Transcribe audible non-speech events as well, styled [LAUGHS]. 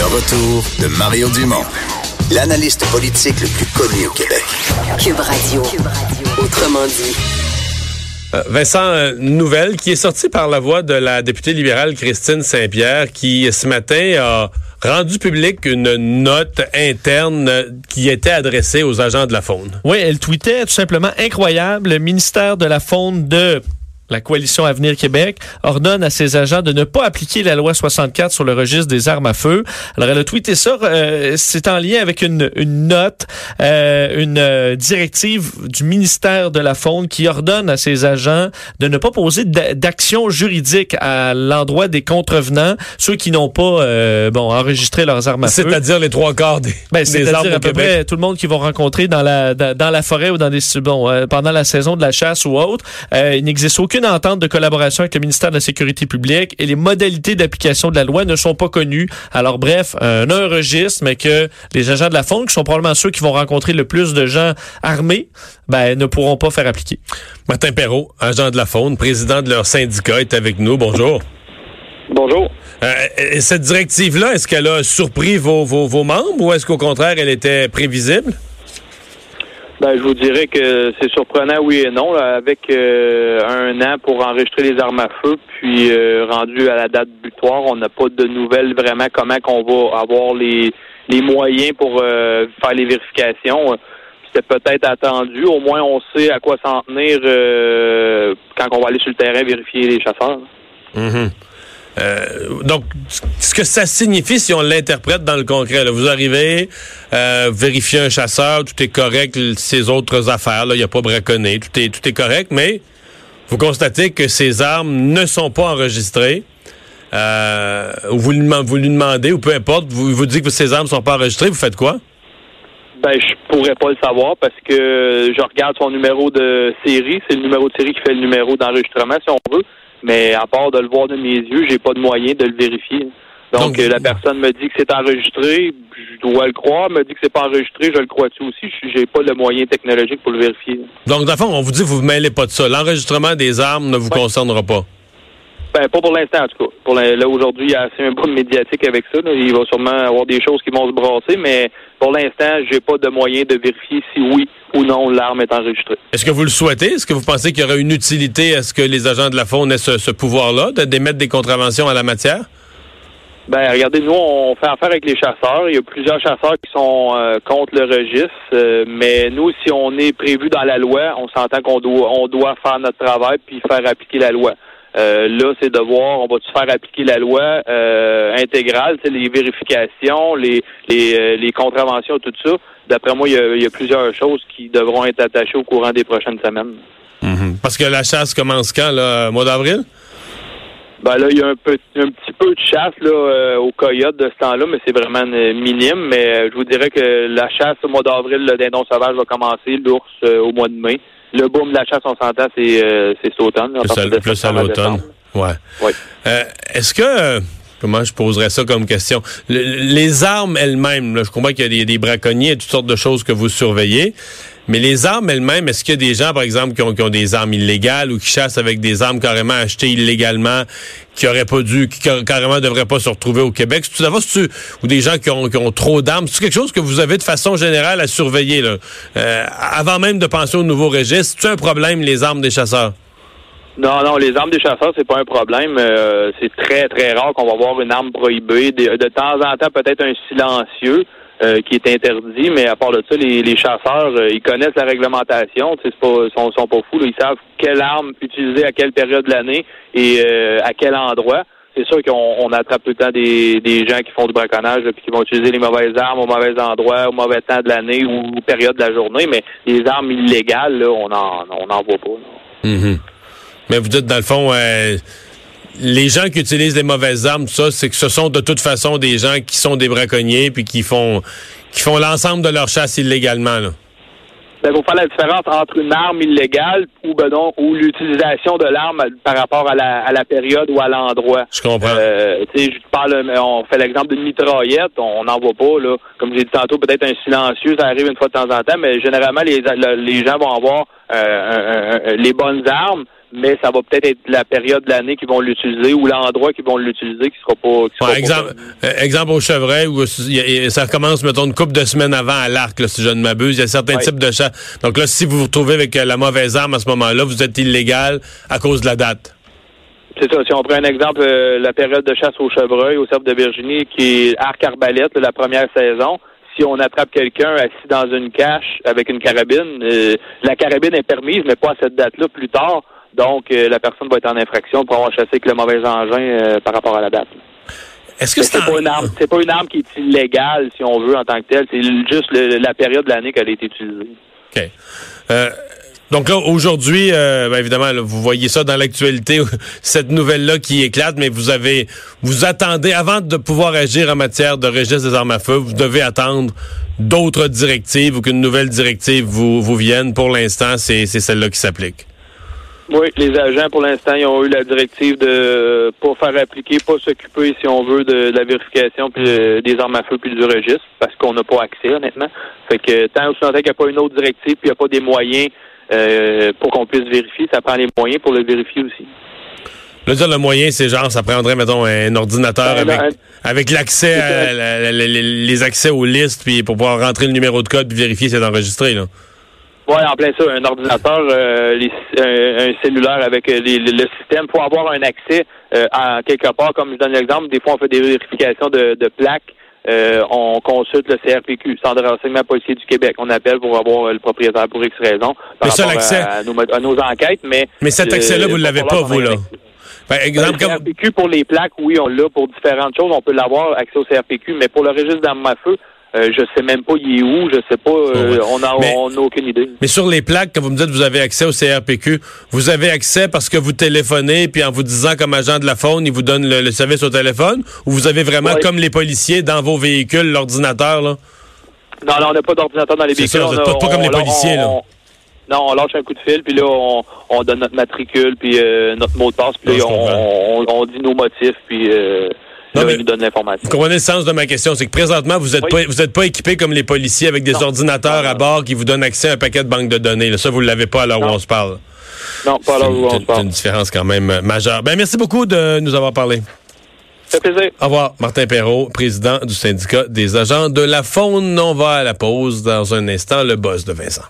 Le retour de Mario Dumont, l'analyste politique le plus connu au Québec. Cube Radio. Autrement dit. Euh, Vincent, euh, nouvelle qui est sortie par la voix de la députée libérale Christine Saint-Pierre qui, ce matin, a rendu public une note interne euh, qui était adressée aux agents de la faune. Oui, elle tweetait tout simplement incroyable. Le ministère de la Faune de la coalition Avenir Québec ordonne à ses agents de ne pas appliquer la loi 64 sur le registre des armes à feu. Alors, elle a tweeté ça. Euh, c'est en lien avec une, une note, euh, une euh, directive du ministère de la Faune qui ordonne à ses agents de ne pas poser d'action juridique à l'endroit des contrevenants, ceux qui n'ont pas euh, bon enregistré leurs armes à feu. C'est-à-dire les trois quarts des, ben, des arbres au à peu près tout le monde qu'ils vont rencontrer dans la dans, dans la forêt ou dans des bon euh, pendant la saison de la chasse ou autre. Euh, il n'existe aucune entente de collaboration avec le ministère de la Sécurité publique et les modalités d'application de la loi ne sont pas connues. Alors bref, un, un registre, mais que les agents de la faune, qui sont probablement ceux qui vont rencontrer le plus de gens armés, ben ne pourront pas faire appliquer. Martin Perrault, agent de la faune, président de leur syndicat, est avec nous. Bonjour. Bonjour. Euh, et cette directive-là, est-ce qu'elle a surpris vos, vos, vos membres ou est-ce qu'au contraire, elle était prévisible? Ben, je vous dirais que c'est surprenant, oui et non, là, avec euh, un an pour enregistrer les armes à feu, puis euh, rendu à la date butoir, on n'a pas de nouvelles vraiment comment qu'on va avoir les, les moyens pour euh, faire les vérifications. C'était peut-être attendu. Au moins, on sait à quoi s'en tenir euh, quand on va aller sur le terrain vérifier les chasseurs. Mhm. Euh, donc, ce que ça signifie si on l'interprète dans le concret, vous arrivez, euh, vérifiez un chasseur, tout est correct, ses autres affaires, il n'y a pas braconné, tout est, tout est correct, mais vous constatez que ces armes ne sont pas enregistrées. Euh, vous, lui, vous lui demandez, ou peu importe, vous, vous dites que ces armes ne sont pas enregistrées, vous faites quoi? Ben, je pourrais pas le savoir parce que je regarde son numéro de série. C'est le numéro de série qui fait le numéro d'enregistrement, si on veut. Mais à part de le voir de mes yeux, j'ai pas de moyen de le vérifier. Donc, Donc, euh, la personne me dit que c'est enregistré, je dois le croire. Me dit que c'est pas enregistré, je le crois-tu aussi? Je- J'ai pas le moyen technologique pour le vérifier. Donc, dans le fond, on vous dit, vous ne vous mêlez pas de ça. L'enregistrement des armes ne vous Ouais. concernera pas. Ben, pas pour l'instant, en tout cas. Pour là, aujourd'hui, il y a assez un boom médiatique avec ça. là. Il va sûrement avoir des choses qui vont se brasser, mais pour l'instant, j'ai pas de moyen de vérifier si oui ou non l'arme est enregistrée. Est-ce que vous le souhaitez? Est-ce que vous pensez qu'il y aurait une utilité à ce que les agents de la faune aient ce, ce pouvoir-là, de d'émettre des contraventions à la matière? Ben, regardez, nous, on fait affaire avec les chasseurs. Il y a plusieurs chasseurs qui sont euh, contre le registre, euh, mais nous, si on est prévu dans la loi, on s'entend qu'on doit, on doit faire notre travail puis faire appliquer la loi. Euh, là, c'est de voir, on va-tu faire appliquer la loi euh, intégrale, les vérifications, les, les, euh, les contraventions, tout ça. D'après moi, il y, a, il y a plusieurs choses qui devront être attachées au courant des prochaines semaines. Parce que la chasse commence quand, là, mois d'avril? Ben là, il y a un, peu, un petit peu de chasse là, euh, aux coyotes de ce temps-là, mais c'est vraiment minime. Mais je vous dirais que la chasse au mois d'avril, le dindon sauvage va commencer, l'ours au mois de mai. Le boom de la chasse, on s'entend, c'est euh, c'est cet automne. Plus à, plus à l'automne. Ouais. Oui. Euh, Est-ce que, comment je poserais ça comme question? Le- les armes elles-mêmes, je comprends qu'il y a des, des braconniers et toutes sortes de choses que vous surveillez, mais les armes elles-mêmes, est-ce qu'il y a des gens, par exemple, qui ont, qui ont des armes illégales ou qui chassent avec des armes carrément achetées illégalement, qui auraient pas dû, qui car- carrément devraient pas se retrouver au Québec? Tout d'abord, ou des gens qui ont, qui ont trop d'armes? C'est quelque chose que vous avez de façon générale à surveiller, là, euh, avant même de penser au nouveau registre? C'est un problème, les armes des chasseurs? Non, non, les armes des chasseurs, c'est pas un problème. Euh, c'est très, très rare qu'on va voir une arme prohibée. De, de temps en temps, peut-être un silencieux euh, qui est interdit, mais à part de ça, les, chasseurs, euh, ils connaissent la réglementation. Ils sont, sont pas fous. Ils savent quelle arme utiliser à quelle période de l'année et euh, à quel endroit. C'est sûr qu'on on attrape tout le temps des, des gens qui font du braconnage et qui vont utiliser les mauvaises armes au mauvais endroit, au mauvais temps de l'année ou période de la journée, mais les armes illégales, là, on en, on en voit pas. Mhm. Mais vous dites, dans le fond, les gens qui utilisent les mauvaises armes, tout ça, c'est que ce sont de toute façon des gens qui sont des braconniers puis qui font qui font l'ensemble de leur chasse illégalement. Là. Ben, faut faire la différence entre une arme illégale ou ben non, ou l'utilisation de l'arme par rapport à la, à la période ou à l'endroit. Je comprends. Euh, je parle, on fait l'exemple d'une mitraillette, on n'en voit pas, là. Comme j'ai dit tantôt, peut-être un silencieux, ça arrive une fois de temps en temps, mais généralement, les, le- les gens vont avoir euh, les bonnes armes, mais ça va peut-être être la période de l'année qu'ils vont l'utiliser ou l'endroit qu'ils vont l'utiliser qui sera pas. Qui sera Ouais, pas exemple, euh, exemple au chevreuil, où ça commence, mettons, une couple de semaines avant à l'arc, là, si je ne m'abuse. Il y a certains Ouais. types de chats. Donc là, si vous vous retrouvez avec euh, la mauvaise arme à ce moment-là, vous êtes illégal à cause de la date. C'est ça. Si on prend un exemple, euh, la période de chasse au chevreuil, au cerf de Virginie, qui est arc-arbalète, la première saison. Si on attrape quelqu'un assis dans une cache avec une carabine, euh, la carabine est permise, mais pas à cette date-là, plus tard. Donc, euh, la personne va être en infraction pour avoir chassé avec le mauvais engin euh, par rapport à la date. Est-ce que c'est pas une arme, c'est pas une arme qui est illégale, si on veut, en tant que telle. C'est juste le- la période de l'année qu'elle a été utilisée. OK. Euh, donc là, aujourd'hui, euh, ben, évidemment, là, vous voyez ça dans l'actualité, [LAUGHS] cette nouvelle-là qui éclate, mais vous avez, vous attendez, avant de pouvoir agir en matière de registre des armes à feu, vous devez attendre d'autres directives ou qu'une nouvelle directive vous, vous vienne. Pour l'instant, c'est celle-là qui s'applique. Oui, les agents, pour l'instant, ils ont eu la directive de pas faire appliquer, pas s'occuper, si on veut, de la vérification puis, euh, des armes à feu puis du registre, parce qu'on n'a pas accès, honnêtement. Fait que tant qu'il n'y a pas une autre directive puis il n'y a pas des moyens euh, pour qu'on puisse vérifier, ça prend les moyens pour le vérifier aussi. Là, dire le moyen, c'est genre, ça prendrait, mettons, un ordinateur Ben, avec, ben, avec l'accès à ça. la- la- la- les accès aux listes, puis pour pouvoir rentrer le numéro de code puis vérifier si c'est enregistré, là. Oui, en plein ça, un ordinateur, euh, les- un, un cellulaire avec euh, les- le le système, pour avoir un accès euh, à quelque part, comme je donne l'exemple, des fois on fait des vérifications de, de plaques, euh, on consulte le CRPQ, Centre de renseignement policier du Québec. On appelle pour avoir le propriétaire pour X raison par Mais ça, rapport à, nos, à nos enquêtes, mais... Mais cet accès-là, vous ne l'avez pas, vous, là. Par Le exemple, comme, CRPQ pour les plaques, oui, on l'a pour différentes choses. On peut l'avoir accès au CRPQ, mais pour le registre d'armes à feu, euh, je sais même pas il est où, je sais pas, euh, Ouais. on n'a on aucune idée. mais sur les plaques, quand vous me dites que vous avez accès au CRPQ, vous avez accès parce que vous téléphonez, puis en vous disant comme agent de la faune, il vous donne le, le service au téléphone, ou vous avez vraiment, Ouais. comme les policiers, dans vos véhicules, l'ordinateur, là? Non, non, on n'a pas d'ordinateur dans les C'est véhicules. On a- pas- pas comme les on- policiers, là. on- Non, on lâche un coup de fil, puis là, on, on donne notre matricule, puis euh, notre mot de passe, puis Non, là, on, on, on dit nos motifs, puis euh, Non, là, mais- il nous donne l'information. Vous comprenez le sens de ma question, c'est que présentement, vous êtes Oui. pas, vous êtes pas équipé comme les policiers avec des Non. ordinateurs à bord qui vous donnent accès à un paquet de banques de données. là. Ça, vous l'avez pas à l'heure où on se parle. Non, pas là où C'est on se parle. c'est une différence quand même euh, majeure. Ben, merci beaucoup de nous avoir parlé. Ça fait plaisir. Au revoir, Martin Perrault, président du syndicat des agents de la faune. On va à la pause dans un instant, le boss de Vincent.